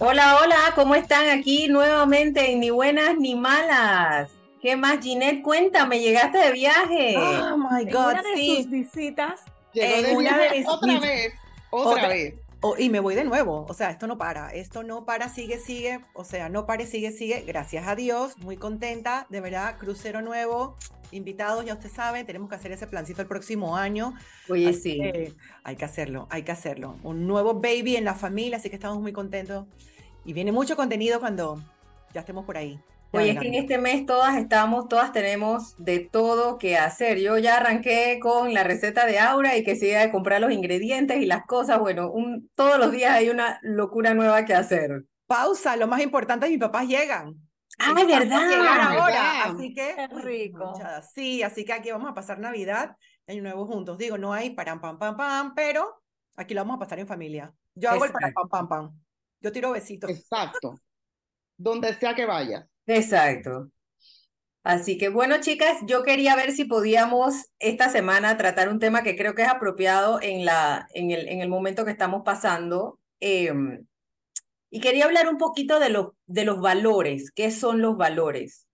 Hola, hola, ¿cómo están aquí nuevamente Ni Buenas Ni Malas? ¿Qué más, Ginette? Cuéntame, llegaste de viaje. Oh my En God, una de sí. sus visitas. Llegó en de una viaje de mis- otra mis- vez, otra, otra- vez. Oh, y me voy de nuevo, o sea, esto no para, esto no para, sigue, sigue, o sea, no pare, sigue, sigue, gracias a Dios, muy contenta, de verdad, crucero nuevo, invitados, ya usted sabe, tenemos que hacer ese plancito el próximo año, Oye, así sí. que hay que hacerlo, hay que hacerlo, un nuevo baby en la familia, así que estamos muy contentos, y viene mucho contenido cuando ya estemos por ahí. Oye, es que en este mes todas estamos, todas tenemos de todo que hacer. Yo ya arranqué con la receta de Aura y que siga de comprar los ingredientes y las cosas. Bueno, un, todos los días hay una locura nueva que hacer. Pausa, lo más importante, mis papás llegan. ¡Ah, por verdad! llegar ahora, así que Qué rico. sí, así que aquí vamos a pasar Navidad, Año Nuevo juntos. Digo, no hay param pam pam pam, pero aquí lo vamos a pasar en familia. Yo hago el param pam pam pam. Yo tiro besitos. Exacto. Donde sea que vayas. Exacto. Así que bueno, chicas, yo quería ver si podíamos esta semana tratar un tema que creo que es apropiado en la, en el, en el momento que estamos pasando. em, y quería hablar un poquito de los, de los valores. ¿Qué son los valores?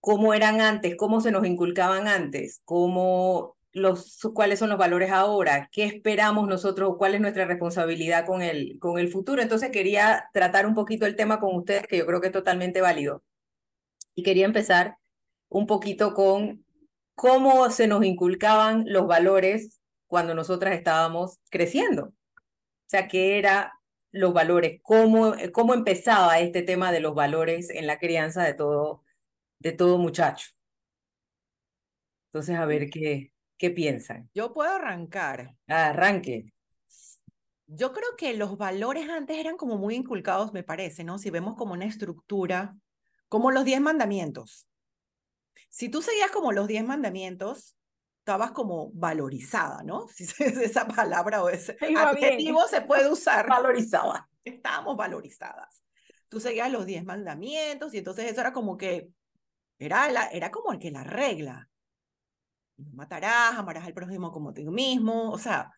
¿Cómo eran antes? ¿Cómo se nos inculcaban antes? ¿Cómo los, cuáles son los valores ahora? ¿Qué esperamos nosotros? ¿Cuál es nuestra responsabilidad con el, con el futuro? Entonces quería tratar un poquito el tema con ustedes, que yo creo que es totalmente válido. Y quería empezar un poquito con cómo se nos inculcaban los valores cuando nosotras estábamos creciendo. O sea, qué eran los valores, cómo, cómo empezaba este tema de los valores en la crianza de todo, de todo muchacho. Entonces, a ver qué, qué piensan. Yo puedo arrancar. Arranque. Yo creo que los valores antes eran como muy inculcados, me parece, ¿no? Si vemos como una estructura, como los diez mandamientos. Si tú seguías como los diez mandamientos, estabas como valorizada, ¿no? Si esa palabra o ese iba bien. adjetivo se puede usar. Valorizaba. estábamos valorizadas. Tú seguías los diez mandamientos y entonces eso era como que, era, la, era como que la regla. No matarás, amarás al prójimo como tú mismo, o sea,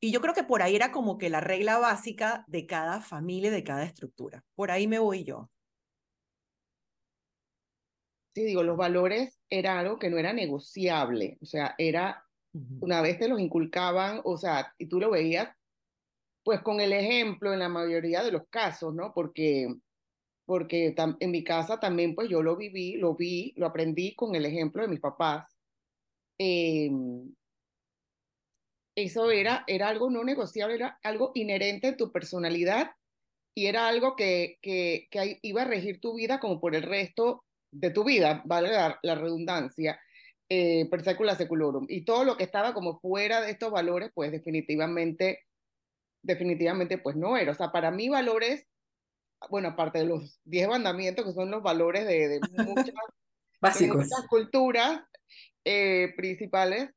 y yo creo que por ahí era como que la regla básica de cada familia, de cada estructura. Por ahí me voy yo. Sí, digo, los valores era algo que no era negociable. O sea, era, una vez te los inculcaban, o sea, y tú lo veías, pues con el ejemplo en la mayoría de los casos, ¿no? Porque, porque en mi casa también, pues yo lo viví, lo vi, lo aprendí con el ejemplo de mis papás. Em, eso era, era algo no negociable, era algo inherente en tu personalidad y era algo que, que, que iba a regir tu vida como por el resto de tu vida, vale la, redundancia, eh, per secula seculorum. Y todo lo que estaba como fuera de estos valores, pues definitivamente, definitivamente, pues no era. O sea, para mí valores, bueno, aparte de los diez mandamientos, que son los valores de, de muchas, de Básicos. muchas culturas eh, principales,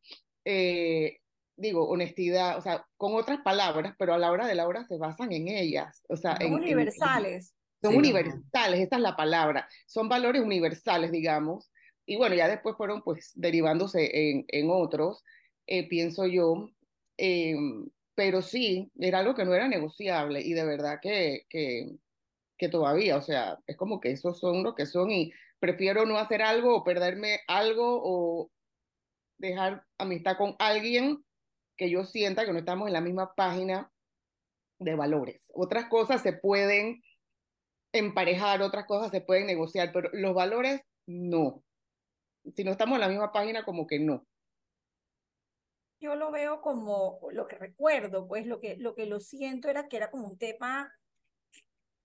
eh, digo, honestidad, o sea, con otras palabras, pero a la hora de la hora se basan en ellas, o sea, Son en, universales. son Sí. universales, esa es la palabra, son valores universales, digamos, y bueno, ya después fueron pues derivándose en, en otros, eh, pienso yo, eh, pero sí, era algo que no era negociable y de verdad que, que, que todavía, o sea, es como que esos son lo que son y prefiero no hacer algo o perderme algo o dejar amistad con alguien que yo sienta que no estamos en la misma página de valores. Otras cosas se pueden emparejar, otras cosas se pueden negociar, pero los valores no. Si no estamos en la misma página, como que no. Yo lo veo como lo que recuerdo, pues lo que, lo que lo siento era que era como un tema,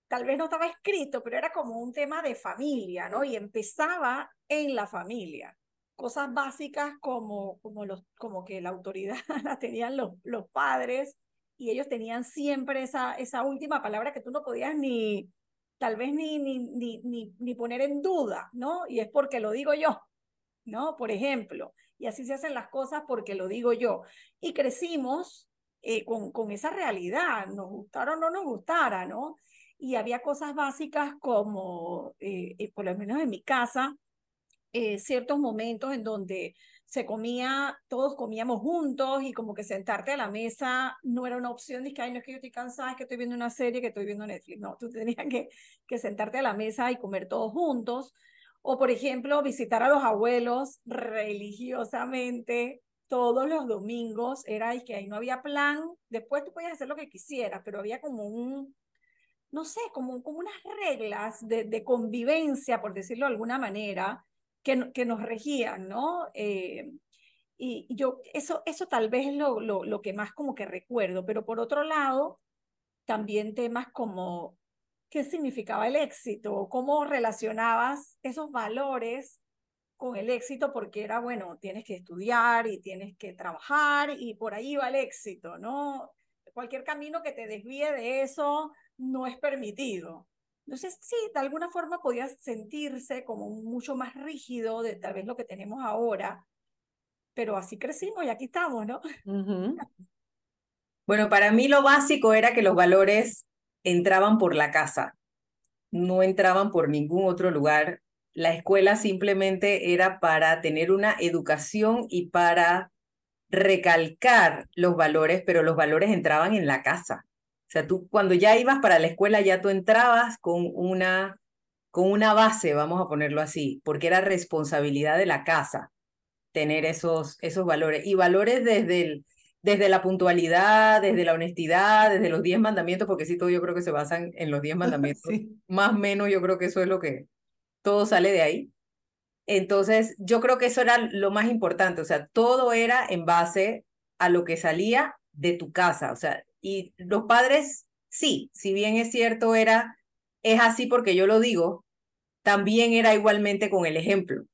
tal vez no estaba escrito, pero era como un tema de familia, ¿no? Y empezaba en la familia. Cosas básicas como, como, los, como que la autoridad la tenían los, los padres y ellos tenían siempre esa, esa última palabra que tú no podías ni, tal vez ni, ni, ni, ni, ni poner en duda, ¿no? Y es porque lo digo yo, ¿no? Por ejemplo, y así se hacen las cosas porque lo digo yo. Y crecimos eh, con, con esa realidad, nos gustara o no nos gustara, ¿no? Y había cosas básicas como, eh, eh, por lo menos en mi casa, eh, ciertos momentos en donde se comía, todos comíamos juntos y como que sentarte a la mesa no era una opción, de que, ay, no es que yo estoy cansada, es que estoy viendo una serie, que estoy viendo Netflix. No, tú tenías que, que sentarte a la mesa y comer todos juntos. O, por ejemplo, visitar a los abuelos religiosamente todos los domingos. Era y que ahí no había plan. Después tú podías hacer lo que quisieras, pero había como un, no sé, como, como unas reglas de, de convivencia, por decirlo de alguna manera, que, nos regían, ¿no? Eh, y yo, eso, eso tal vez es lo, lo, lo que más como que recuerdo, pero por otro lado, también temas como qué significaba el éxito, cómo relacionabas esos valores con el éxito, porque era, bueno, tienes que estudiar y tienes que trabajar y por ahí va el éxito, ¿no? Cualquier camino que te desvíe de eso no es permitido. Entonces, sí, de alguna forma podías sentirse como mucho más rígido de tal vez lo que tenemos ahora, pero así crecimos y aquí estamos, ¿no? Bueno, para mí lo básico era que los valores entraban por la casa, no entraban por ningún otro lugar. La escuela simplemente era para tener una educación y para recalcar los valores, pero los valores entraban en la casa. O sea, tú cuando ya ibas para la escuela ya tú entrabas con una con una base, vamos a ponerlo así, porque era responsabilidad de la casa tener esos esos valores y valores desde el desde la puntualidad, desde la honestidad, desde los diez mandamientos, porque sí, todo yo creo que se basan en los diez mandamientos. Más o menos yo creo que eso es lo que todo sale de ahí. Entonces, yo creo que eso era lo más importante, o sea, todo era en base a lo que salía de tu casa, o sea, y los padres, sí, si bien es cierto, era, es así porque yo lo digo, también era igualmente con el ejemplo.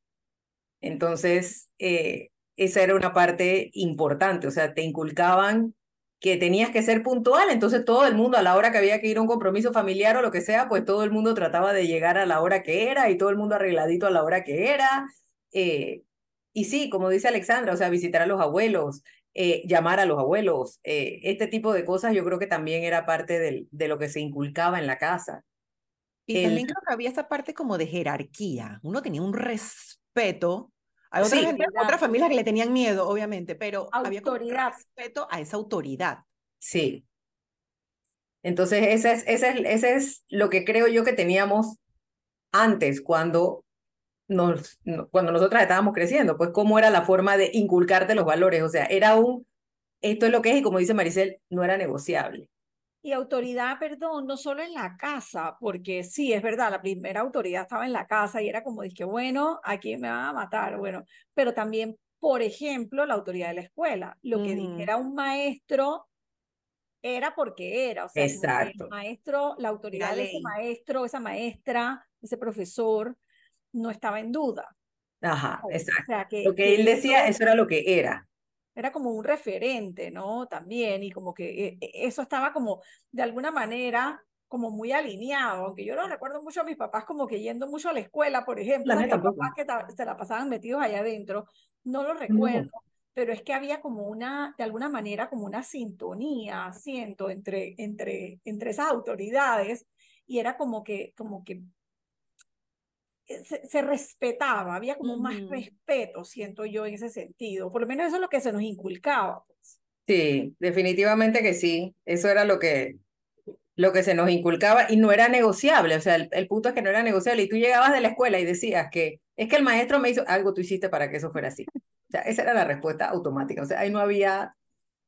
Entonces, eh, esa era una parte importante, o sea, te inculcaban que tenías que ser puntual, entonces todo el mundo a la hora que había que ir a un compromiso familiar o lo que sea, pues todo el mundo trataba de llegar a la hora que era y todo el mundo arregladito a la hora que era. Eh, y sí, como dice Alexandra, o sea, visitar a los abuelos, eh, llamar a los abuelos, eh, este tipo de cosas yo creo que también era parte del, de lo que se inculcaba en la casa. Y también creo que había esa parte como de jerarquía, uno tenía un respeto hay otra gente, otras familias que le tenían miedo, obviamente, pero autoridad. había respeto a esa autoridad. Sí. Entonces, ese es, ese, es, ese es lo que creo yo que teníamos antes, cuando, nos, cuando nosotras estábamos creciendo, pues cómo era la forma de inculcarte los valores. O sea, era un, esto es lo que es, y como dice Maricel, no era negociable. Y autoridad, perdón, no solo en la casa, porque sí, es verdad, la primera autoridad estaba en la casa y era como dije, bueno, aquí me van a matar, bueno, pero también, por ejemplo, la autoridad de la escuela. Lo que dijera un maestro era porque era, o sea, Exacto. el maestro, la autoridad de ese maestro, esa maestra, ese profesor, no estaba en duda. Ajá, exacto. lo que, él decía, eso era lo que era era como un referente, ¿no? También, y como que eh, eh, eso estaba como, de alguna manera, como muy alineado, aunque yo lo recuerdo mucho a mis papás como que yendo mucho a la escuela, por ejemplo, mis papás que se la pasaban metidos allá adentro, no lo recuerdo, pero es que había como una, de alguna manera, como una sintonía, siento, entre, entre, entre esas autoridades, y era como que, como que eh, se, respetaba, había como más respeto, siento yo, en ese sentido. Por lo menos eso es lo que se nos inculcaba. Pues. Sí, definitivamente que sí. Eso era lo que, lo que se nos inculcaba y no era negociable. O sea, el, punto es que no era negociable. Y tú llegabas de la escuela y decías que es que el maestro me hizo algo, tú hiciste para que eso fuera así. O sea, esa era la respuesta automática. O sea, ahí no había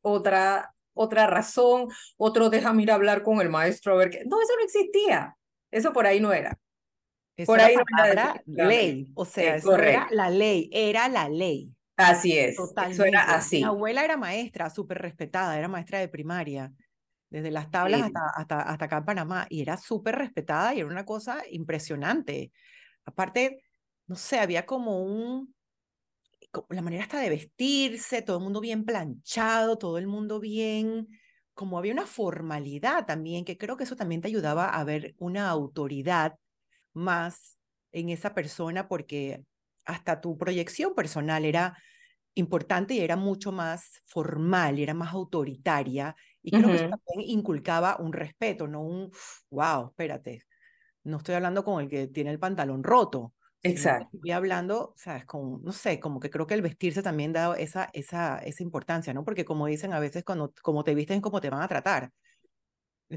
otra, otra razón, otro deja ir a hablar con el maestro a ver qué. No, eso no existía. Eso por ahí no era. Por ahí era ley, o sea, eso era la ley, era la ley. Así es, eso era así. Mi abuela era maestra, súper respetada, era maestra de primaria, desde las tablas hasta, hasta, hasta acá en Panamá, y era súper respetada y era una cosa impresionante. Aparte, no sé, había como un, la manera hasta de vestirse, todo el mundo bien planchado, todo el mundo bien, como había una formalidad también, que creo que eso también te ayudaba a ver una autoridad más en esa persona porque hasta tu proyección personal era importante y era mucho más formal, era más autoritaria y creo que eso también inculcaba un respeto, no un, wow, espérate, no estoy hablando con el que tiene el pantalón roto, Exacto. Y hablando, sabes, como, no sé, como que creo que el vestirse también da esa, esa, esa importancia, ¿no? Porque como dicen a veces, cuando como te visten, como te van a tratar.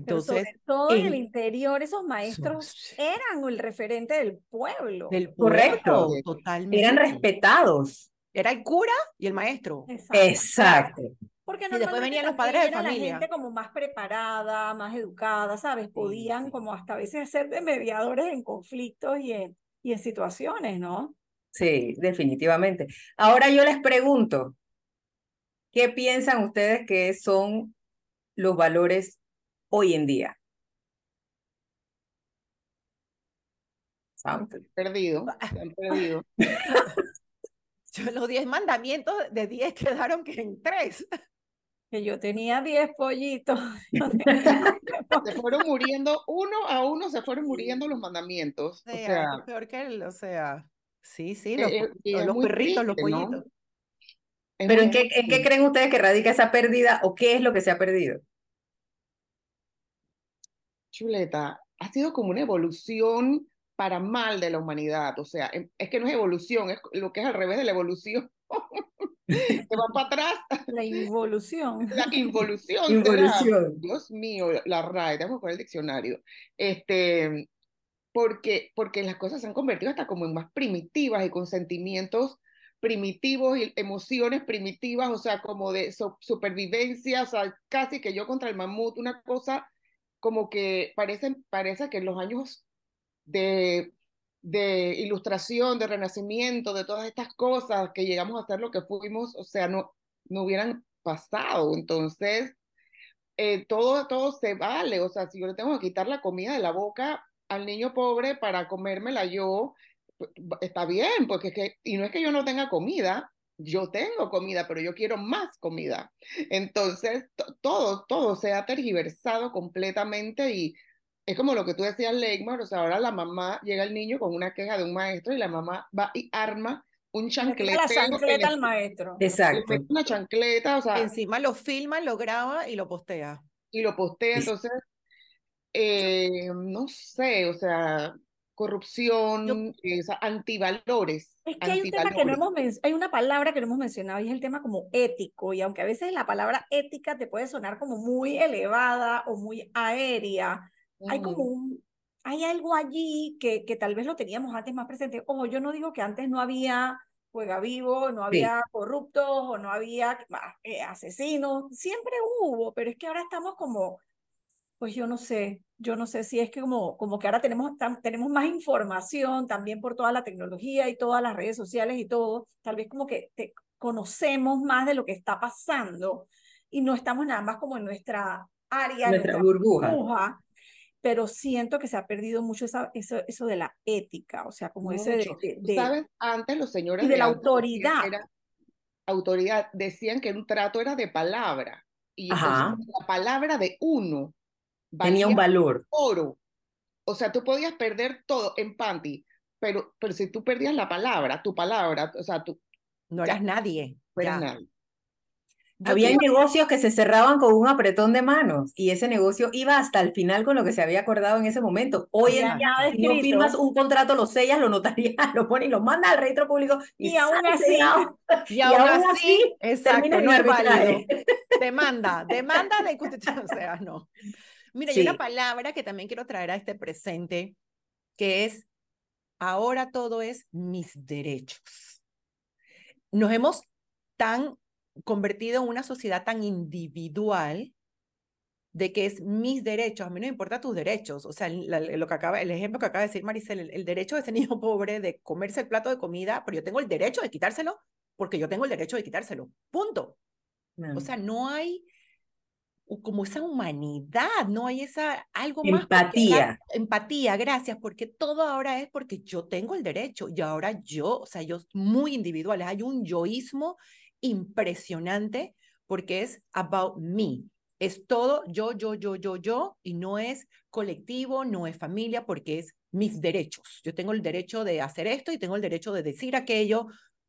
Pero Entonces, sobre todo en el interior, esos maestros eran el referente del pueblo. del Correcto. pueblo, totalmente. Eran respetados. Era el cura y el maestro. Exacto. Exacto. Porque Y después venían los padres de era familia. la gente como más preparada, más educada, ¿sabes? Podían sí. como hasta a veces ser de mediadores en conflictos y en, y en situaciones, ¿no? Sí, definitivamente. Ahora yo les pregunto, ¿qué piensan ustedes que son los valores hoy en día? Perdido, han perdido. Yo, los 10 mandamientos de 10 quedaron que en 3. Que yo tenía 10 pollitos. yo tenía 10 Se fueron muriendo, uno a uno se fueron muriendo los mandamientos. O O sea, peor que el, o sea, sí, sí, eh, los, eh, los- es los muy perritos, los pollitos. Pero ¿en qué, en qué creen ustedes que radica esa pérdida o qué es lo que se ha perdido? Chuleta, ha sido como una evolución para mal de la humanidad. O sea, em- es que no es evolución, es lo que es al revés de la evolución. Se va para atrás, La involución. la involución. Involución. Dios mío, la RAE, tenemos que poner el diccionario. Este, porque, porque las cosas se han convertido hasta como en más primitivas y con sentimientos primitivos y emociones primitivas, o sea, como de so- supervivencia, o sea, casi que yo contra el mamut, una cosa como que parece, que en los años de, de ilustración, de renacimiento, de todas estas cosas, que llegamos a ser lo que fuimos, o sea, no, no hubieran pasado. Entonces, eh, todo, todo se vale, o sea, si yo le tengo que quitar la comida de la boca al niño pobre para comérmela yo, pues, está bien, porque es que, y no es que yo no tenga comida, yo tengo comida, pero yo quiero más comida. Entonces, to- todo, todo se ha tergiversado completamente y es como lo que tú decías, Leymar, o sea, ahora la mamá llega el niño con una queja de un maestro y la mamá va y arma un Le tira la chancleta le- al maestro. le Exacto. una chancleta, o sea, Encima lo filma, lo graba y lo postea. y lo postea, entonces, eh, no sé, o sea, corrupción, o sea, antivalores, Es que hay un tema que no hemos hay una palabra que no hemos mencionado y es el tema como ético. Y aunque a veces la palabra ética te puede sonar como muy elevada o muy aérea, hay como Ujú. un, hay algo allí que, que tal vez lo teníamos antes más presente. Ojo, yo no digo que antes no había juega vivo, no Sí. había corruptos o no había ah, eh, asesinos, siempre hubo, pero es que ahora estamos como, pues yo no sé, yo no sé si es que como, como que ahora tenemos, tam- tenemos más información también por toda la tecnología y todas las redes sociales y todo, tal vez como que te, conocemos más de lo que está pasando y no estamos nada más como en nuestra área, Nuestra nuestra burbuja. burbuja, pero siento que se ha perdido mucho esa, eso, eso de la ética, o sea, como ese de, de- de- ¿Sabes? Antes los señores y de la antes decían autoridad. era autoridad, decían que un trato era de palabra. Y entonces la palabra de uno Tenía un valor. oro. O sea, tú podías perder todo en panty, pero, pero si tú perdías la palabra, tu palabra, o sea, tú No Ya. eras nadie. no eras ya. nadie. Había negocios que se cerraban con un apretón de manos y ese negocio iba hasta el final con lo que se había acordado en ese momento. Hoy en Ya, día, ya si no firmas un contrato, lo sellas, lo notarías, lo pones y lo mandas al registro público y, Y aún así-. Y Y aún aún así, exacto, no es válido. Demanda, demanda de constitución, o sea, no. Mira, hay una Sí. palabra que también quiero traer a este presente, que es, ahora todo es mis derechos. Nos hemos tan convertido en una sociedad tan individual de que es mis derechos, a mí no me importa tus derechos, o sea, la- lo que acaba, el ejemplo que acaba de decir Maricel, el, el derecho de ese niño pobre de comerse el plato de comida, pero yo tengo el derecho de quitárselo porque yo tengo el derecho de quitárselo, punto. O sea, no hay como esa humanidad, no hay esa algo más. Empatía. empatía, gracias, porque todo ahora es porque yo tengo el derecho y ahora yo, o sea, yo muy individual, hay un yoísmo impresionante porque es about me. Es todo yo, yo, yo, yo, yo y no es colectivo, no es familia porque es mis derechos. Yo tengo el derecho de hacer esto y tengo el derecho de decir aquello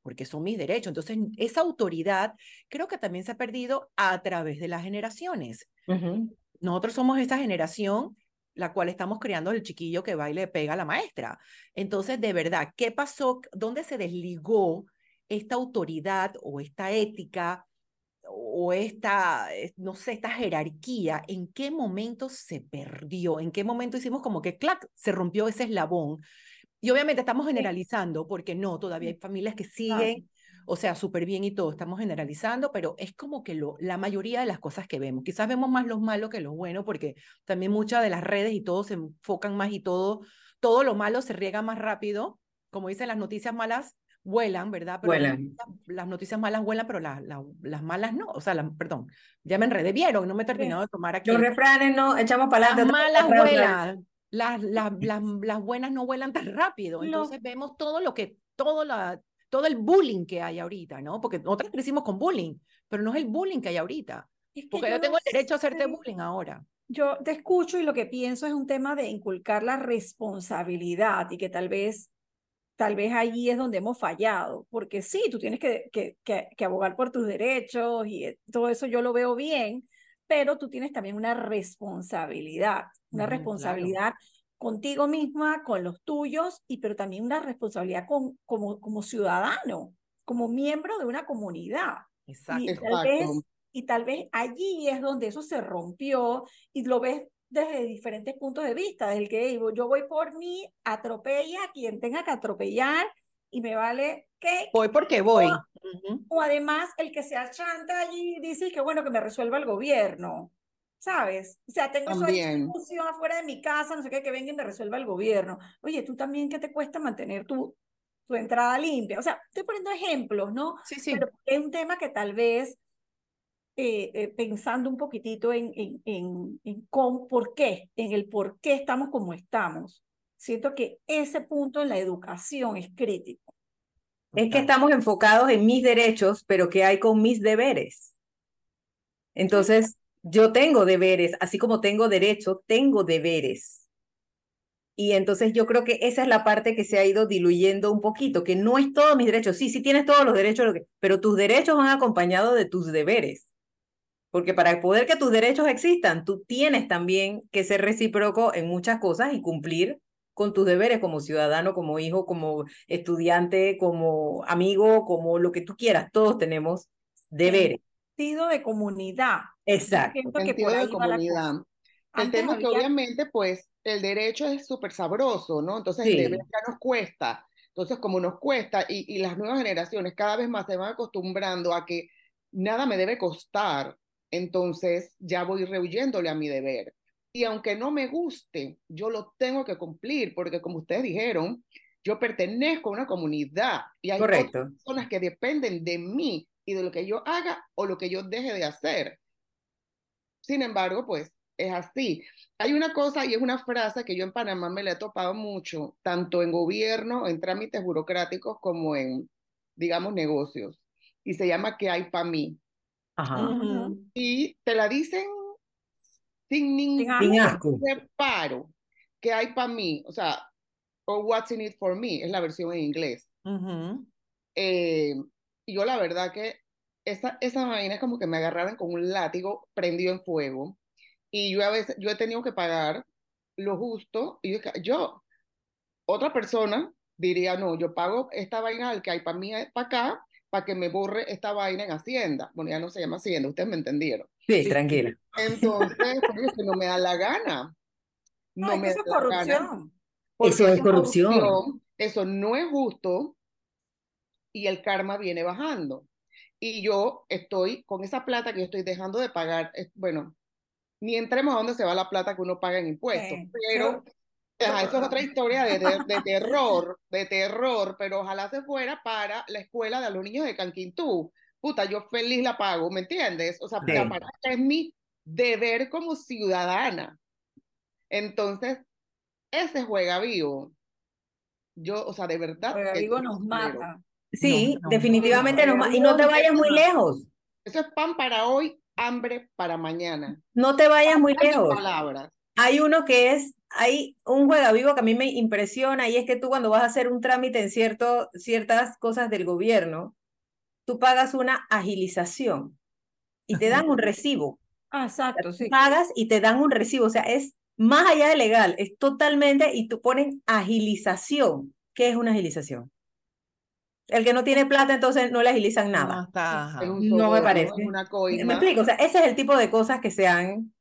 porque son mis derechos. Entonces, esa autoridad creo que también se ha perdido a través de las generaciones. Ujú. Nosotros somos esta generación la cual estamos creando el chiquillo que va y le pega a la maestra. Entonces, de verdad, ¿qué pasó? ¿Dónde se desligó esta autoridad o esta ética o esta, eh, no sé, esta jerarquía? ¿En qué momento se perdió? ¿En qué momento hicimos como que, clac, se rompió ese eslabón? Y obviamente estamos generalizando, porque no, todavía hay familias que siguen o sea, súper bien y todo, estamos generalizando, pero es como que lo, la mayoría de las cosas que vemos, quizás vemos más los malos que los buenos, porque también muchas de las redes y todo se enfocan más y todo, todo lo malo se riega más rápido, como dicen las noticias malas, vuelan, ¿verdad? Pero vuelan. Las, noticias malas vuelan, pero las, las, malas no. O sea, perdón, ya me enredé, vieron, no me he terminado de tomar aquí. Los refranes no, echamos para adelante. Las malas vuelan, las, las, las, las, buenas no vuelan tan rápido. Entonces vemos todo lo que, todo la, todo el bullying que hay ahorita, ¿no? Porque nosotros crecimos con bullying, pero no es el bullying que hay ahorita. porque yo, tengo el derecho a hacerte bullying ahora. Yo te escucho y lo que pienso es un tema de inculcar la responsabilidad y que tal vez, tal vez allí es donde hemos fallado, porque sí, tú tienes que, que, que, abogar por tus derechos y eh, todo eso yo lo veo bien, pero tú tienes también una responsabilidad, una responsabilidad contigo misma, con los tuyos, y pero también una responsabilidad con, como, como ciudadano, como miembro de una comunidad. Exacto. Y tal, vez, y tal vez allí es donde eso se rompió y lo ves desde diferentes puntos de vista, del que yo voy por mí, atropella a quien tenga que atropellar y me vale que... Voy porque voy. O, además el que se achanta allí dice que bueno, que me resuelva el gobierno. ¿sabes? O sea, tengo esa discusión afuera de mi casa, no sé qué, que venga y me resuelva el gobierno. Oye, tú también, ¿qué te cuesta mantener tu, tu entrada limpia? O sea, estoy poniendo ejemplos, ¿no? Sí, sí. Pero es un tema que tal vez, eh, eh, pensando un poquitito en, en, en, en con, por qué, en el por qué estamos como estamos, siento que ese punto en la educación es crítico. Es que estamos enfocados en mis derechos, pero ¿qué hay con mis deberes? Entonces, yo tengo deberes, así como tengo derecho, tengo deberes. Y entonces yo creo que esa es la parte que se ha ido diluyendo un poquito, que no es todos mis derechos. Sí, sí tienes todos los derechos, pero tus derechos van acompañados de tus deberes. Porque para poder que tus derechos existan, tú tienes también que ser recíproco en muchas cosas y cumplir con tus deberes como ciudadano, como hijo, como estudiante, como amigo, como lo que tú quieras. Todos tenemos deberes sentido de comunidad. Exacto. Sentido de comunidad. El tema es que obviamente, pues, el derecho es súper sabroso, ¿no? Entonces, el deber ya nos cuesta. Entonces, como nos cuesta, y, y las nuevas generaciones cada vez más se van acostumbrando a que nada me debe costar, entonces ya voy rehuyéndole a mi deber. Y aunque no me guste, yo lo tengo que cumplir, porque como ustedes dijeron, yo pertenezco a una comunidad y hay personas que dependen de mí y de lo que yo haga o lo que yo deje de hacer. Sin embargo, pues es así. Hay una cosa y es una frase que yo en Panamá me la he topado mucho, tanto en gobierno, en trámites burocráticos, como en, digamos, negocios. Y se llama ¿Qué hay para mí? Ajá. Y te la dicen sin ningún reparo. ¿Qué hay para mí? O sea, o what's in it for me, es la versión en inglés. eh, y yo la verdad que esa, esa vaina es como que me agarraron con un látigo prendido en fuego. Y yo a veces, yo he tenido que pagar lo justo. Y yo, otra persona diría, no, yo pago esta vaina al que hay para mí, para acá, para que me borre esta vaina en Hacienda. Bueno, ya no se llama Hacienda, ustedes me entendieron. Sí, tranquila. Entonces, porque no me da la gana. No, me eso es corrupción. Eso es corrupción. Eso no es justo y el karma viene bajando. Y yo estoy con esa plata que yo estoy dejando de pagar, bueno, ni entremos a dónde se va la plata que uno paga en impuestos, pero eso es otra historia de, de, terror, de terror, pero ojalá se fuera para la escuela de los niños de Canquintú. Puta, yo feliz la pago, ¿me entiendes? O sea, es mi deber como ciudadana. Entonces, ese juega vivo. Yo, o sea, de verdad. Juega vivo nos mata. Sí, definitivamente no, y no te vayas muy lejos. Eso es pan para hoy, hambre para mañana. No te vayas muy lejos. Palabras. Hay uno que es, hay un juega vivo que a mí me impresiona y es que tú cuando vas a hacer un trámite en cierto, ciertas cosas del gobierno, tú pagas una agilización y te dan un recibo. Ah, exacto, sí. Pagas y te dan un recibo, o sea, es más allá de legal, es totalmente, y tú ponen agilización. ¿Qué es una agilización? El que no tiene plata, entonces no le agilizan nada. ajá. Un No me parece. ¿Me explico? O sea, ese es el tipo de cosas que se han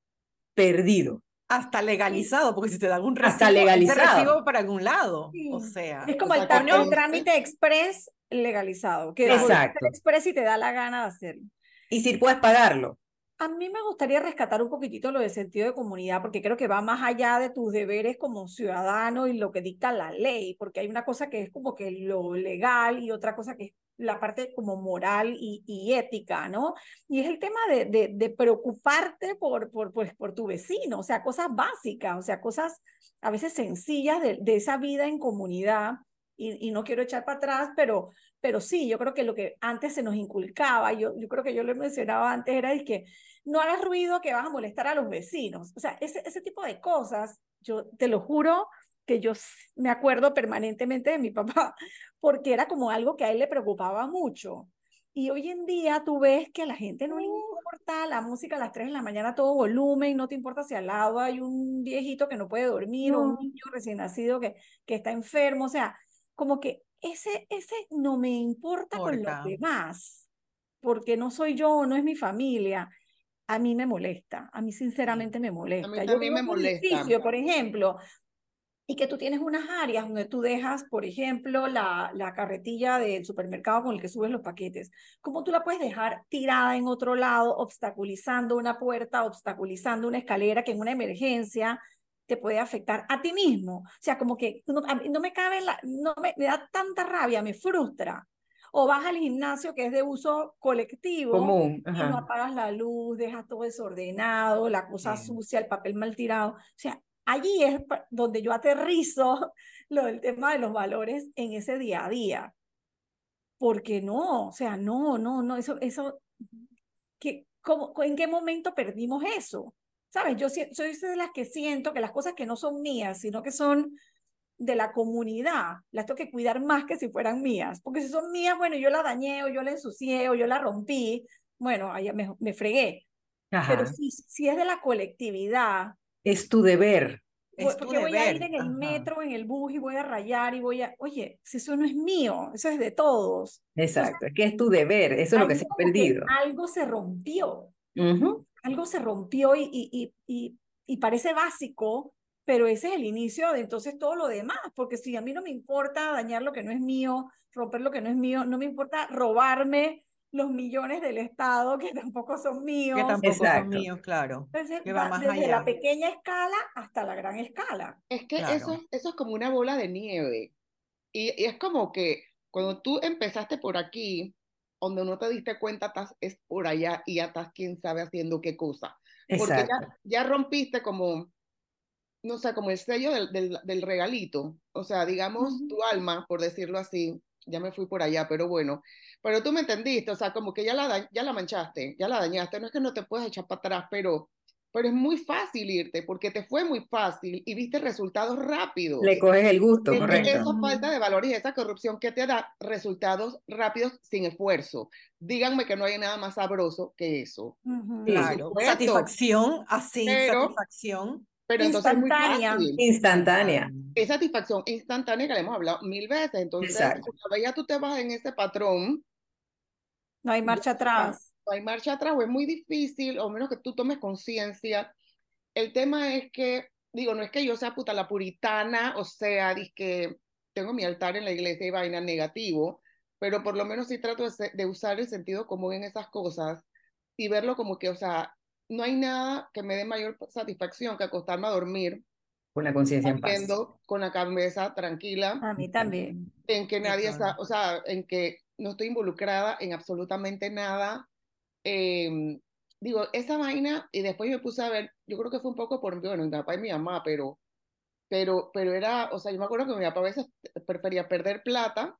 perdido. Hasta legalizado, porque si te dan un recibo, Hasta legalizado. recibo para algún lado. Sí. O sea, Es como o el sea, conste- trámite express legalizado, que Exacto. express si te da la gana de hacerlo. Y si puedes pagarlo. A mí me gustaría rescatar un poquitito lo del sentido de comunidad, porque creo que va más allá de tus deberes como ciudadano y lo que dicta la ley, porque hay una cosa que es como que lo legal y otra cosa que es la parte como moral y, y ética, ¿no? Y es el tema de, de, de preocuparte por, por, pues, por tu vecino, o sea, cosas básicas, o sea, cosas a veces sencillas de, de esa vida en comunidad. Y, y no quiero echar para atrás, pero, pero sí, yo creo que lo que antes se nos inculcaba, yo, yo creo que yo lo mencionaba antes, era el que no hagas ruido que vas a molestar a los vecinos. O sea, ese, ese tipo de cosas, yo te lo juro que yo me acuerdo permanentemente de mi papá, porque era como algo que a él le preocupaba mucho. Y hoy en día tú ves que a la gente no le importa la música a las 3 de la mañana todo volumen, no te importa si al lado hay un viejito que no puede dormir o un No. niño recién nacido que, que está enfermo. O sea, como que ese, ese no me importa con los demás, porque no soy yo, no es mi familia. A mí me molesta, a mí sinceramente me molesta. Yo también vivo me molesta. edificio, por ejemplo, y que tú tienes unas áreas donde tú dejas, por ejemplo, la, la carretilla del supermercado con el que subes los paquetes. ¿Cómo tú la puedes dejar tirada en otro lado, obstaculizando una puerta, obstaculizando una escalera que en una emergencia te puede afectar a ti mismo? O sea, como que no, a mí no me cabe, la, no me, me da tanta rabia, me frustra. O vas al gimnasio que es de uso colectivo Común. y no apagas la luz, dejas todo desordenado, la cosa Bien. sucia, el papel mal tirado. O sea, allí es donde yo aterrizo lo del tema de los valores en ese día a día. Porque no, o sea, no, no, no, eso, eso, que, cómo, ¿en qué momento perdimos eso? ¿Sabes? Yo soy de las que siento que las cosas que no son mías, sino que son de la comunidad, las tengo que cuidar más que si fueran mías. Porque si son mías, bueno, yo la dañé o yo la ensucié o yo la rompí, bueno, ahí me, me fregué. Pero si, si es de la colectividad, Es tu deber. voy- Es tu porque voy a ir en el ajá. metro, en el bus y voy a rayar y voy a, oye, si eso no es mío, eso es de todos. Exacto. Es que es tu deber. Eso es lo que se ha perdido. algo se rompió, Ujú. Algo se rompió y, y, y, y, y parece básico, pero ese es el inicio de entonces todo lo demás, porque si a mí no me importa dañar lo que no es mío, romper lo que no es mío, no me importa robarme los millones del Estado que tampoco son míos. que tampoco son Exacto. míos, claro. Entonces, que va más desde allá. la pequeña escala hasta la gran escala. Es que Claro. eso, es- eso es como una bola de nieve. Y, y es como que cuando tú empezaste por aquí, donde no te diste cuenta, estás es por allá y ya estás quién sabe haciendo qué cosa. Porque Exacto. ya, ya rompiste como, no sé, como el sello del, del, del regalito. O sea, digamos, Ujú. tu alma, por decirlo así, ya me fui por allá, pero bueno. Pero tú me entendiste, o sea, como que ya la, ya la manchaste, ya la dañaste. No es que no te puedes echar para atrás, pero, pero es muy fácil irte porque te fue muy fácil y viste resultados rápidos. Le coges el gusto, correcto. Esa falta de valores y esa corrupción que te da resultados rápidos sin esfuerzo. Díganme que no hay nada más sabroso que eso. Claro. Satisfacción, así, Pero- satisfacción. Pero entonces es muy Instantánea. fácil. Instantánea. Es satisfacción instantánea que le hemos hablado mil veces. Entonces, vez ya tú te vas en ese patrón, No hay marcha atrás. No hay marcha atrás o es muy difícil, o menos que tú tomes conciencia. El tema es que, digo, no es que yo sea puta la puritana, o sea, que tengo mi altar en la iglesia y vaina negativo, pero por lo menos sí trato de, de usar el sentido común en esas cosas y verlo como que, o sea, no hay nada que me dé mayor satisfacción que acostarme a dormir Con la conciencia en paz. con la cabeza tranquila A mí también. en que nadie está, o sea, en que no estoy involucrada en absolutamente nada. Em, digo, esa vaina, y después me puse a ver, yo creo que fue un poco por, bueno, mi papá y mi mamá, pero, pero, pero era, o sea, yo me acuerdo que mi papá a veces prefería perder plata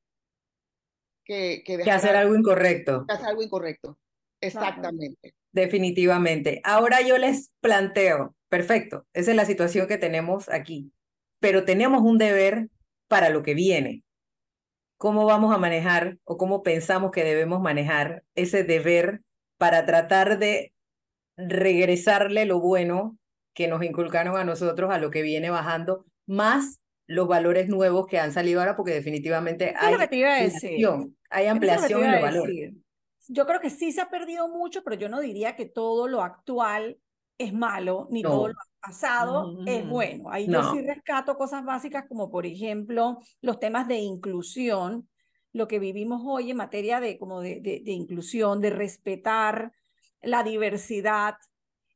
que, que Que hacer algo incorrecto. que hacer algo incorrecto. Exactamente. Definitivamente. Ahora yo les planteo, perfecto, esa es la situación que tenemos aquí, pero tenemos un deber para lo que viene. ¿Cómo vamos a manejar o cómo pensamos que debemos manejar ese deber para tratar de regresarle lo bueno que nos inculcaron a nosotros a lo que viene bajando, más los valores nuevos que han salido ahora, porque definitivamente hay ampliación, hay ampliación en los valores. Yo creo que sí se ha perdido mucho, pero yo no diría que todo lo actual es malo, ni todo lo pasado es bueno. Ahí yo sí rescato cosas básicas como, por ejemplo, los temas de inclusión, lo que vivimos hoy en materia de, como de, de, inclusión, de respetar la diversidad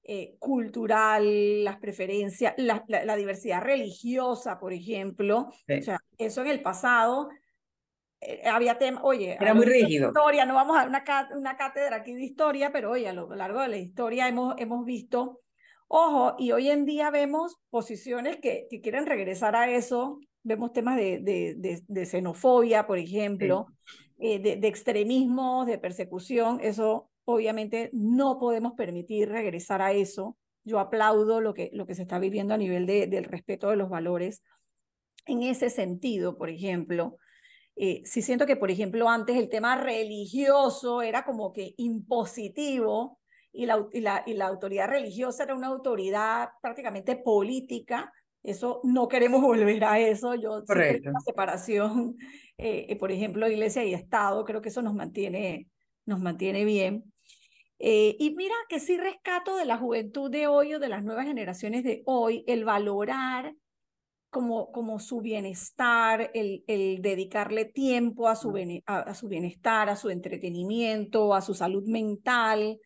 eh, cultural, las preferencias, la, la, diversidad religiosa, por ejemplo. O sea, eso en el pasado eh, había tema, oye, era muy rígido. Historia, no vamos a dar una, una cátedra aquí de historia, pero oye, a lo largo de la historia hemos, hemos visto, ojo, y hoy en día vemos posiciones que, que quieren regresar a eso, vemos temas de, de, de, xenofobia, por ejemplo, eh, de, de extremismos, de persecución, eso obviamente no podemos permitir regresar a eso. Yo aplaudo lo que, lo que se está viviendo a nivel de, del respeto de los valores. En ese sentido, por ejemplo, eh, sí siento que, por ejemplo, antes el tema religioso era como que impositivo y la, y la, y la autoridad religiosa era una autoridad prácticamente política. Eso no queremos volver a eso. Yo creo una separación, eh, eh, por ejemplo, iglesia y Estado, creo que eso nos mantiene, nos mantiene bien. y mira que sí rescato de la juventud de hoy o de las nuevas generaciones de hoy el valorar como, como su bienestar, el, el dedicarle tiempo a su, a, su bienestar, a su entretenimiento, a su salud mental,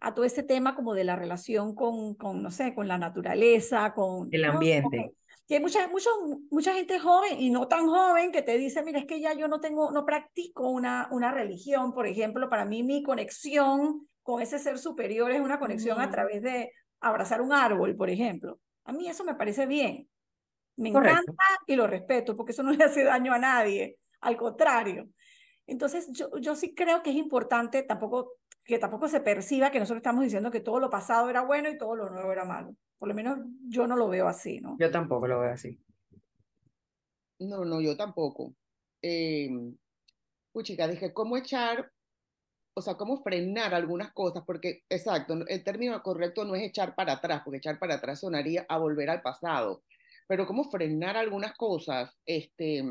a todo ese tema como de la relación con, con no sé, con la naturaleza, con... El ambiente. Que hay mucha, mucha, mucha gente joven y no tan joven que te dice, mira, es que ya yo no tengo, no practico una, una religión, por ejemplo, para mí mi conexión con ese ser superior es una conexión a través de abrazar un árbol, por ejemplo. A mí eso me parece bien. Me encanta y lo respeto porque eso no le hace daño a nadie, al contrario. Entonces, yo, yo sí creo que es importante tampoco que tampoco se perciba que nosotros estamos diciendo que todo lo pasado era bueno y todo lo nuevo era malo. Por lo menos yo no lo veo así, ¿no? Yo tampoco lo veo así. No, no, yo tampoco. Eh, chica, dije, ¿cómo echar, o sea, cómo frenar algunas cosas? Porque, exacto, el término correcto no es echar para atrás, porque echar para atrás sonaría a volver al pasado pero cómo frenar algunas cosas, este,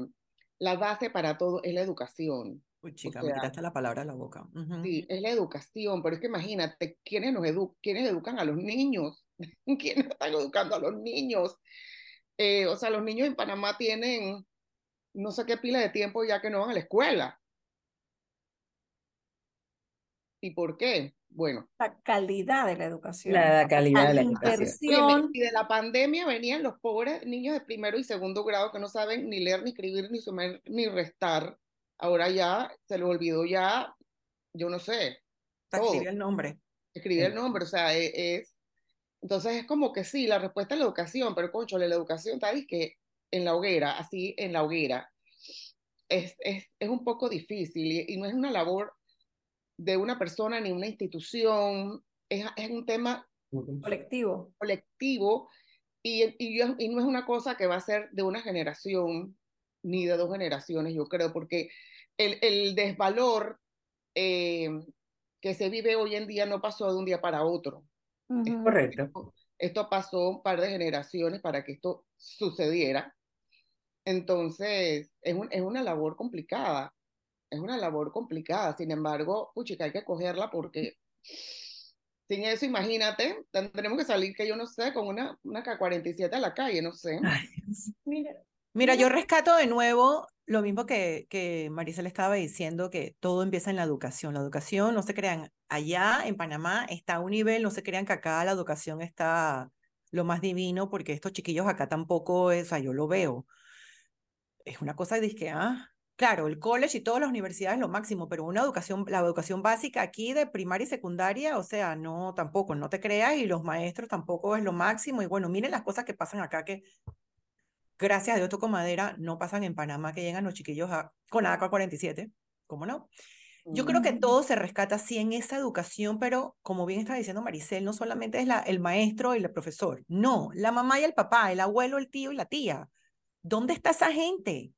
la base para todo es la educación. Uy, chica, me quitaste la palabra a la boca. Sí, es la educación, pero es que imagínate, ¿quiénes, nos edu ¿quiénes educan a los niños? ¿Quiénes están educando a los niños? Eh, o sea, los niños en Panamá tienen no sé qué pila de tiempo ya que no van a la escuela. ¿Y por qué? Bueno. La calidad de la educación. La calidad de la educación. Y de la pandemia venían los pobres niños de primero y segundo grado que no saben ni leer, ni escribir, ni sumar, ni restar. Ahora ya se les olvidó ya, yo no sé. Escribir el nombre. Escribir el nombre, o sea, e, es, Entonces es como que sí, la respuesta es la educación, pero concho, la educación, ¿sabes? Que en la hoguera, así en la hoguera, es, es, es un poco difícil y no es una labor de una persona ni una institución, es, es un tema colectivo. colectivo y, y, y, no es una cosa que va a ser de una generación ni de dos generaciones, yo creo, porque el, el desvalor eh, que se vive hoy en día no pasó de un día para otro. Correcto. Esto, esto pasó un par de generaciones para que esto sucediera. Entonces, es, un, es una labor complicada es una labor complicada, sin embargo, puchica, hay que cogerla porque sin eso, imagínate, tendremos que salir, que yo no sé, con una, una K-47 a la calle, no sé. mira, mira, yo rescato de nuevo lo mismo que, que Marisa le estaba diciendo, que todo empieza en la educación. La educación, no se crean, allá en Panamá está a un nivel, no se crean que acá la educación está lo más divino, porque estos chiquillos acá tampoco es, o sea, yo lo veo. Es una cosa de que, ah, Claro, el college y todas las universidades lo máximo, pero una educación, la educación básica aquí de primaria y secundaria, o sea, no, tampoco, no te creas, y los maestros tampoco es lo máximo. Y bueno, miren las cosas que pasan acá que, gracias a Dios, toco madera, no pasan en Panamá, que llegan los chiquillos a, con la AK-47, ¿cómo no? Yo creo que todo se rescata así en esa educación, pero como bien está diciendo Maricel, no solamente es la, el maestro y el profesor, no, la mamá y el papá, el abuelo, el tío y la tía. ¿Dónde está esa gente?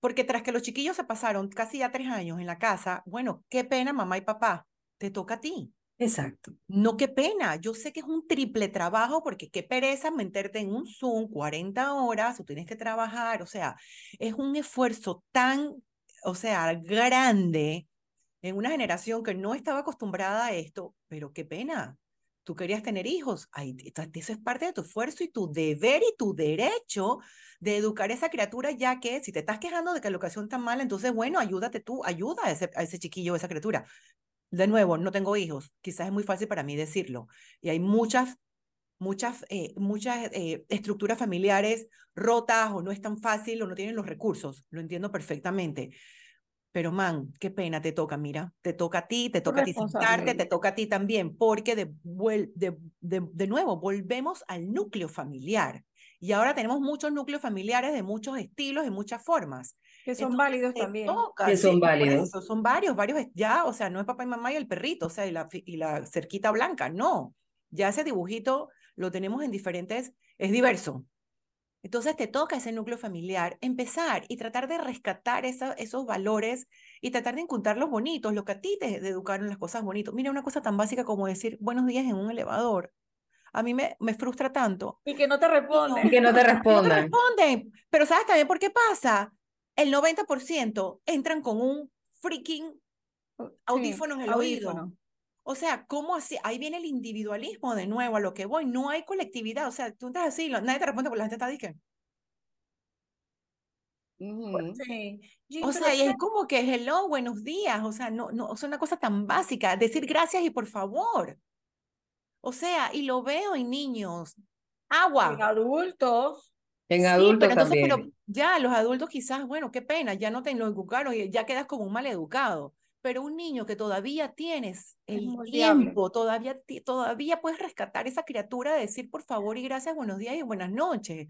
Porque tras que los chiquillos se pasaron casi ya tres años en la casa, bueno, qué pena mamá y papá, te toca a ti. Exacto. No, qué pena. Yo sé que es un triple trabajo porque qué pereza meterte en un Zoom 40 horas o tienes que trabajar. O sea, es un esfuerzo tan, o sea, grande en una generación que no estaba acostumbrada a esto, pero qué pena. Tú querías tener hijos. Ahí, eso es parte de tu esfuerzo y tu deber y tu derecho de educar a esa criatura, ya que si te estás quejando de que la educación está mal, entonces, bueno, ayúdate tú, ayuda a ese, a ese chiquillo, a esa criatura. De nuevo, no tengo hijos, quizás es muy fácil para mí decirlo. Y hay muchas, muchas, eh, muchas eh, estructuras familiares rotas o no es tan fácil o no tienen los recursos, lo entiendo perfectamente. Pero, man, qué pena te toca, mira, te toca a ti, te toca a ti sentarte, te toca a ti también, porque de, de, de, de nuevo volvemos al núcleo familiar. Y ahora tenemos muchos núcleos familiares de muchos estilos y muchas formas. Que son válidos también. que son válidos. son varios, varios ya, o sea, no es papá y mamá y el perrito, o sea, y la, y la cerquita blanca, no. Ya ese dibujito lo tenemos en diferentes, es diverso. Entonces te toca ese núcleo familiar empezar y tratar de rescatar esa, esos valores y tratar de encontrar los bonitos, lo que a ti te educaron las cosas bonitas. Mira, una cosa tan básica como decir buenos días en un elevador a mí me, me frustra tanto. Y que no te responden. Y que no te respondan. No te responden. Pero ¿sabes también por qué pasa? El 90% entran con un freaking audífono en el oído. O sea, ¿cómo así? Ahí viene el individualismo de nuevo a lo que voy. No hay colectividad. O sea, tú estás así, nadie te responde porque la gente está diciendo. sí. O sea, y es como que hello, buenos días. O sea, no, no, es una cosa tan básica. Decir gracias y por favor. O sea, y lo veo en niños. Agua. En adultos. En adultos pero también. Pero ya, los adultos quizás, bueno, qué pena, ya no te lo educaron y ya quedas como un mal educado. Pero un niño que todavía tienes el tiempo, todavía, todavía puedes rescatar esa criatura de decir por favor y gracias, buenos días y buenas noches.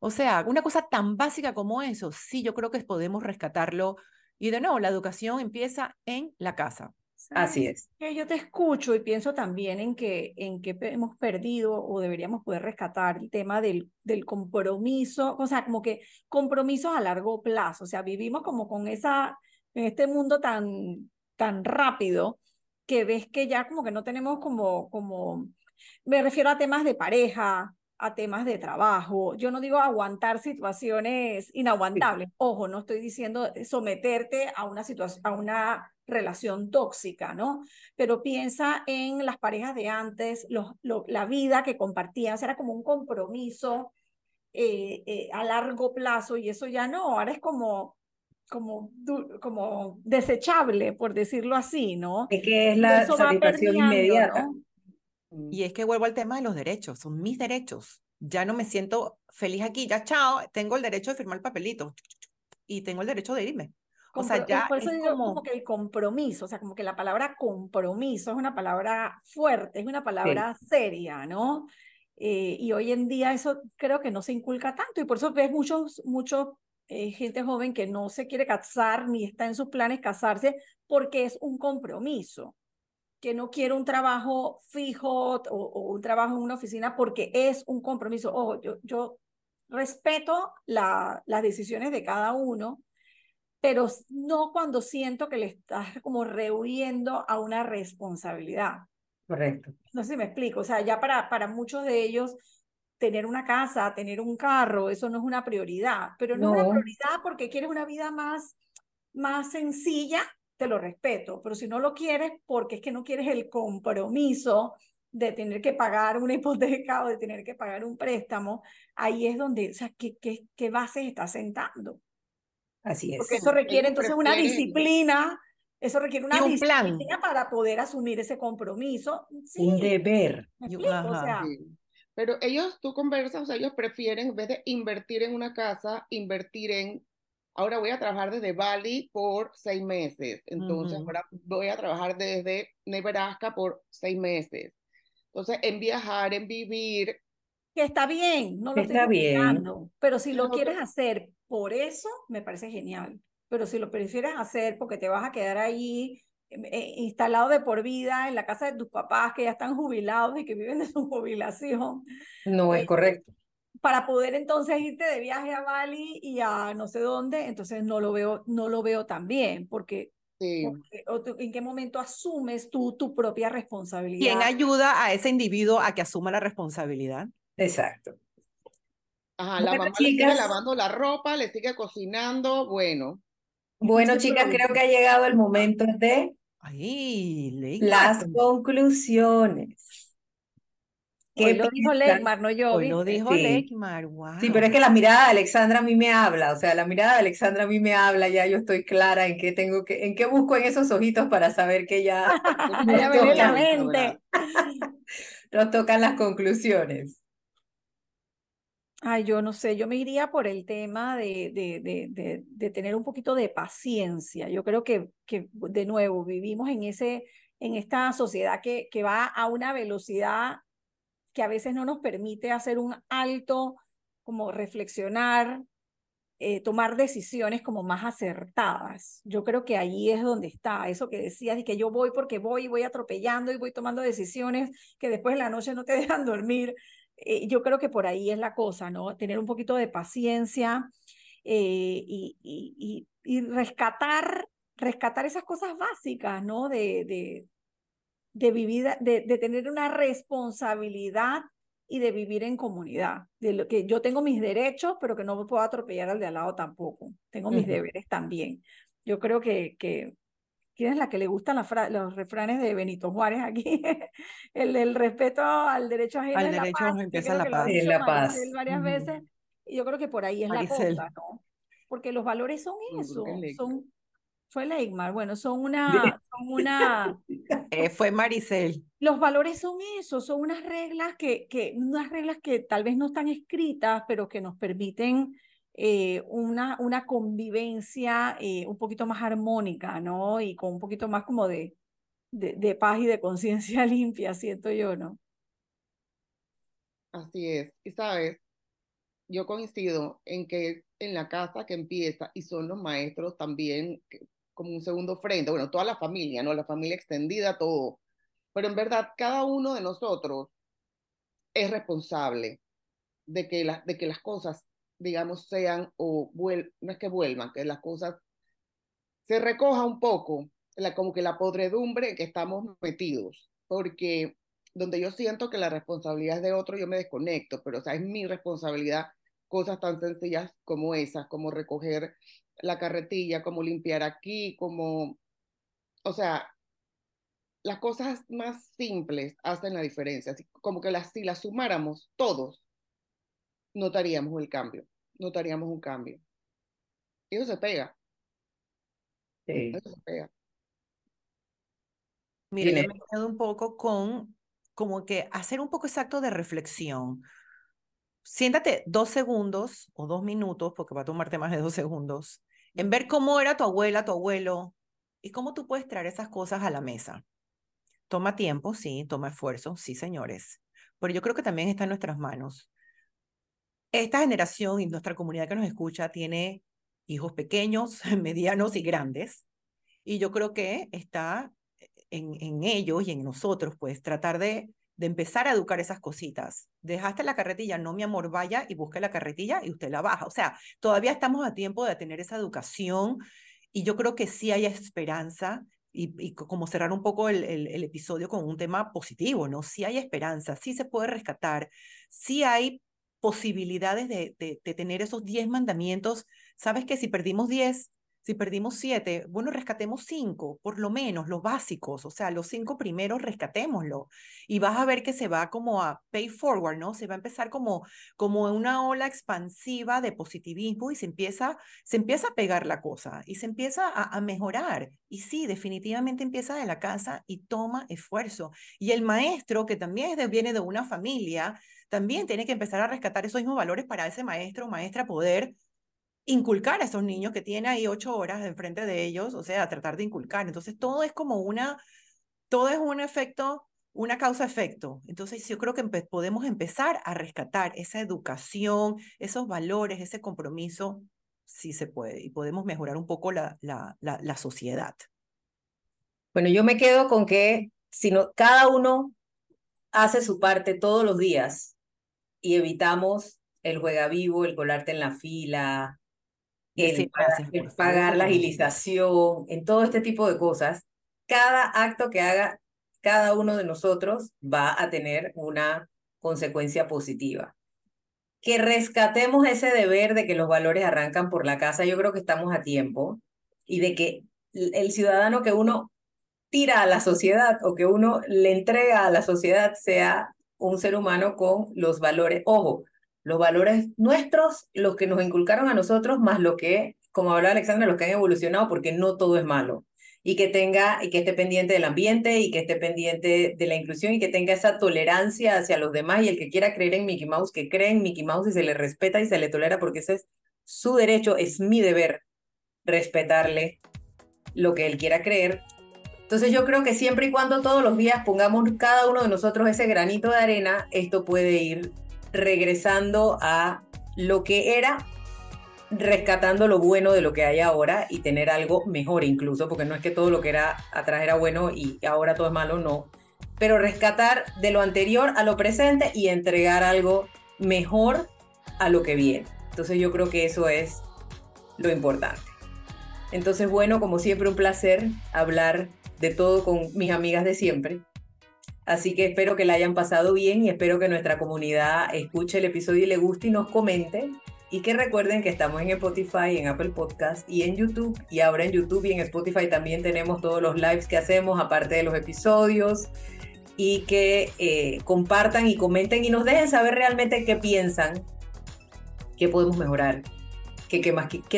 O sea, una cosa tan básica como eso, sí, yo creo que podemos rescatarlo. Y de nuevo, la educación empieza en la casa. Así es. Que yo te escucho y pienso también en que, en que hemos perdido o deberíamos poder rescatar el tema del, del compromiso, o sea, como que compromisos a largo plazo, o sea, vivimos como con esa, en este mundo tan, tan rápido que ves que ya como que no tenemos como, como, me refiero a temas de pareja, a temas de trabajo. Yo no digo aguantar situaciones inaguantables. Ojo, no estoy diciendo someterte a una situación, a una relación tóxica, ¿no? Pero piensa en las parejas de antes, los, la vida que compartían, era como un compromiso eh, eh, a largo plazo y eso ya no, ahora es como, como, como desechable, por decirlo así, ¿no? Es que es la satisfacción inmediata. Y es que vuelvo al tema de los derechos, son mis derechos. Ya no me siento feliz aquí, ya chao, tengo el derecho de firmar el papelito y tengo el derecho de irme. O sea, ya por eso digo como... que el compromiso, o sea, como que la palabra compromiso es una palabra fuerte, es una palabra seria, ¿no? Eh, y hoy en día eso creo que no se inculca tanto y por eso ves muchos, muchos eh, gente joven que no se quiere casar ni está en sus planes casarse porque es un compromiso, que no quiere un trabajo fijo o, un trabajo en una oficina porque es un compromiso. Ojo, yo, yo respeto la, las decisiones de cada uno, pero no cuando siento que le estás como rehuyendo a una responsabilidad. Correcto. No sé si me explico, o sea, ya para, para muchos de ellos tener una casa, tener un carro, eso no es una prioridad, pero no, es una prioridad porque quieres una vida más, más sencilla, te lo respeto, pero si no lo quieres porque es que no quieres el compromiso de tener que pagar una hipoteca o de tener que pagar un préstamo, ahí es donde, o sea, ¿qué, qué, qué base estás sentando? Así es. Porque eso requiere entonces una disciplina, eso requiere una disciplina para poder asumir ese compromiso. Un deber. Pero ellos, tú conversas, o sea, ellos prefieren, en vez de invertir en una casa, invertir en, ahora voy a trabajar desde Bali por seis meses, entonces ahora voy a trabajar desde Nebraska por seis meses. Entonces, en viajar, en vivir, que está bien, no lo está estoy bien. pero si lo quieres hacer por eso, me parece genial. Pero si lo prefieres hacer porque te vas a quedar ahí em, eh, instalado de por vida en la casa de tus papás que ya están jubilados y que viven de su jubilación. No es eh, correcto. Para poder entonces irte de viaje a Bali y a no sé dónde, entonces no lo veo, no lo veo tan bien, porque Sí. ¿O qué- o tú- ¿En qué momento asumes tú tu propia responsabilidad? ¿Quién ayuda a ese individuo a que asuma la responsabilidad? Exacto. Ajá, la Bueno, mamá le sigue lavando la ropa, le sigue cocinando, bueno. Bueno, chicas, creo que ha llegado el momento de Ay, las conclusiones. ¿Qué Hoy lo dijo? Leymar, no yo. Hoy lo dijo Sí. Leymar, wow. Sí, pero es que la mirada de Alexandra a mí me habla, o sea, la mirada de Alexandra a mí me habla, ya yo estoy clara en qué tengo que, en qué busco en esos ojitos para saber que ya Ya en la mente. nos tocan las conclusiones. Ay, yo no sé, yo me iría por el tema de, de, de, de, de tener un poquito de paciencia. Yo creo que, que, de nuevo, vivimos en, ese, en esta sociedad que, que va a una velocidad que a veces no nos permite hacer un alto, como reflexionar, eh, tomar decisiones como más acertadas. Yo creo que ahí es donde está eso que decías, y que yo voy porque voy y voy atropellando y voy tomando decisiones que después de la noche no te dejan dormir. Eh, yo creo que por ahí es la cosa, ¿no? Tener un poquito de paciencia eh, y, y, y, y rescatar, rescatar esas cosas básicas, ¿no? De, de, de vivir, de, de tener una responsabilidad y de vivir en comunidad, de lo que yo tengo mis derechos, pero que no me puedo atropellar al de al lado tampoco. Tengo mis Ujú. deberes también. Yo creo que, que ¿quién es la que le gustan los refranes de Benito Juárez aquí? el del respeto al derecho ajeno Al es la derecho paz, empieza la paz. Dicho la paz. Varias veces, y yo creo que por ahí es Maricel. la cosa, ¿no? Porque los valores son eso, son, fue Leymar, bueno, son una, son una, Eh, fue Maricel. los valores son eso, son unas reglas que, que, unas reglas que tal vez no están escritas, pero que nos permiten eh, una, una convivencia eh, un poquito más armónica, ¿no? Y con un poquito más como de, de, de paz y de conciencia limpia, siento yo, ¿no? Así es. Y sabes, yo coincido en que en la casa que empieza y son los maestros también como un segundo frente, bueno, toda la familia, ¿no? La familia extendida, todo. Pero en verdad, cada uno de nosotros es responsable de que, la- de que las cosas, digamos, sean o vuel no es que vuelvan, que las cosas se recoja un poco, como que la podredumbre en que estamos metidos, porque donde yo siento que la responsabilidad es de otro, yo me desconecto, pero o sea, es mi responsabilidad cosas tan sencillas como esas, como recoger la carretilla, como limpiar aquí, como, o sea, las cosas más simples hacen la diferencia, así como que las, si las sumáramos todos, notaríamos el cambio, notaríamos un cambio. Y eso se pega, Sí. eso se pega. Mira, yo Dime. me quedo un poco con como que hacer un poco exacto de reflexión. Siéntate dos segundos o dos minutos, porque va a tomarte más de dos segundos, en ver cómo era tu abuela, tu abuelo, y cómo tú puedes traer esas cosas a la mesa. Toma tiempo, sí, toma esfuerzo, sí, señores, pero yo creo que también está en nuestras manos. Esta generación y nuestra comunidad que nos escucha tiene hijos pequeños, medianos y grandes, y yo creo que está en, ellos y en nosotros, pues, tratar de, empezar a educar esas cositas. Dejaste la carretilla, no, mi amor, vaya y busque la carretilla y usted la baja. O sea, todavía estamos a tiempo de tener esa educación y yo creo que sí hay esperanza y, y co- como cerrar un poco el, el, el episodio con un tema positivo, ¿no? Sí hay esperanza, sí se puede rescatar, sí hay posibilidades de, de, de tener esos 10 mandamientos. ¿Sabes que si perdimos 10, si perdimos siete, bueno, rescatemos cinco, por lo menos los básicos, o sea, los cinco primeros rescatémoslo. Y vas a ver que se va como a pay forward, ¿no? Se va a empezar como, como una ola expansiva de positivismo y se empieza, se empieza a pegar la cosa y se empieza a, a mejorar. Y sí, definitivamente empieza de la casa y toma esfuerzo. Y el maestro, que también viene de una familia, también tiene que empezar a rescatar esos mismos valores para ese maestro o maestra poder inculcar a esos niños que tiene ahí ocho horas enfrente de ellos, o sea, tratar de inculcar. Entonces, todo es como una, todo es un efecto, una causa-efecto. Entonces, yo creo que podemos empezar a rescatar esa educación, esos valores, ese compromiso, sí se puede, y podemos mejorar un poco la, la, la, la sociedad. Bueno, yo me quedo con que si no, cada uno hace su parte todos los días y evitamos el juega vivo, el colarte en la fila, el, Sí, pagar, gracias, el por pagar la agilización, en todo este tipo de cosas, cada acto que haga cada uno de nosotros va a tener una consecuencia positiva. Que rescatemos ese deber de que los valores arrancan por la casa, yo creo que estamos a tiempo, y de que el ciudadano que uno tira a la sociedad o que uno le entrega a la sociedad sea un ser humano con los valores, ojo, los valores nuestros, los que nos inculcaron a nosotros, más lo que, como hablaba Alexandra, los que han evolucionado, porque no todo es malo. Y que tenga, y que esté pendiente del ambiente, y que esté pendiente de la inclusión, y que tenga esa tolerancia hacia los demás, y el que quiera creer en Mickey Mouse, que cree en Mickey Mouse y se le respeta y se le tolera, porque ese es su derecho, es mi deber respetarle lo que él quiera creer. Entonces yo creo que siempre y cuando todos los días pongamos cada uno de nosotros ese granito de arena, esto puede ir regresando a lo que era, rescatando lo bueno de lo que hay ahora y tener algo mejor incluso, porque no es que todo lo que era atrás era bueno y ahora todo es malo, no. Pero rescatar de lo anterior a lo presente y entregar algo mejor a lo que viene. Entonces yo creo que eso es lo importante. Entonces, bueno, como siempre, un placer hablar de todo con mis amigas de siempre. Así que espero que la hayan pasado bien y espero que nuestra comunidad escuche el episodio y le guste y nos comente. Y que recuerden que estamos en Spotify, en Apple Podcast y en YouTube. Y ahora en YouTube y en Spotify también tenemos todos los lives que hacemos, aparte de los episodios. Y que eh, compartan y comenten y nos dejen saber realmente qué piensan, qué podemos mejorar, qué,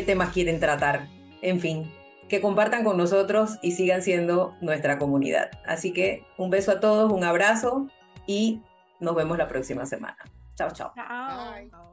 temas quieren tratar. En fin, que compartan con nosotros y sigan siendo nuestra comunidad. Así que un beso a todos, un abrazo y nos vemos la próxima semana. Chao, chao. Bye.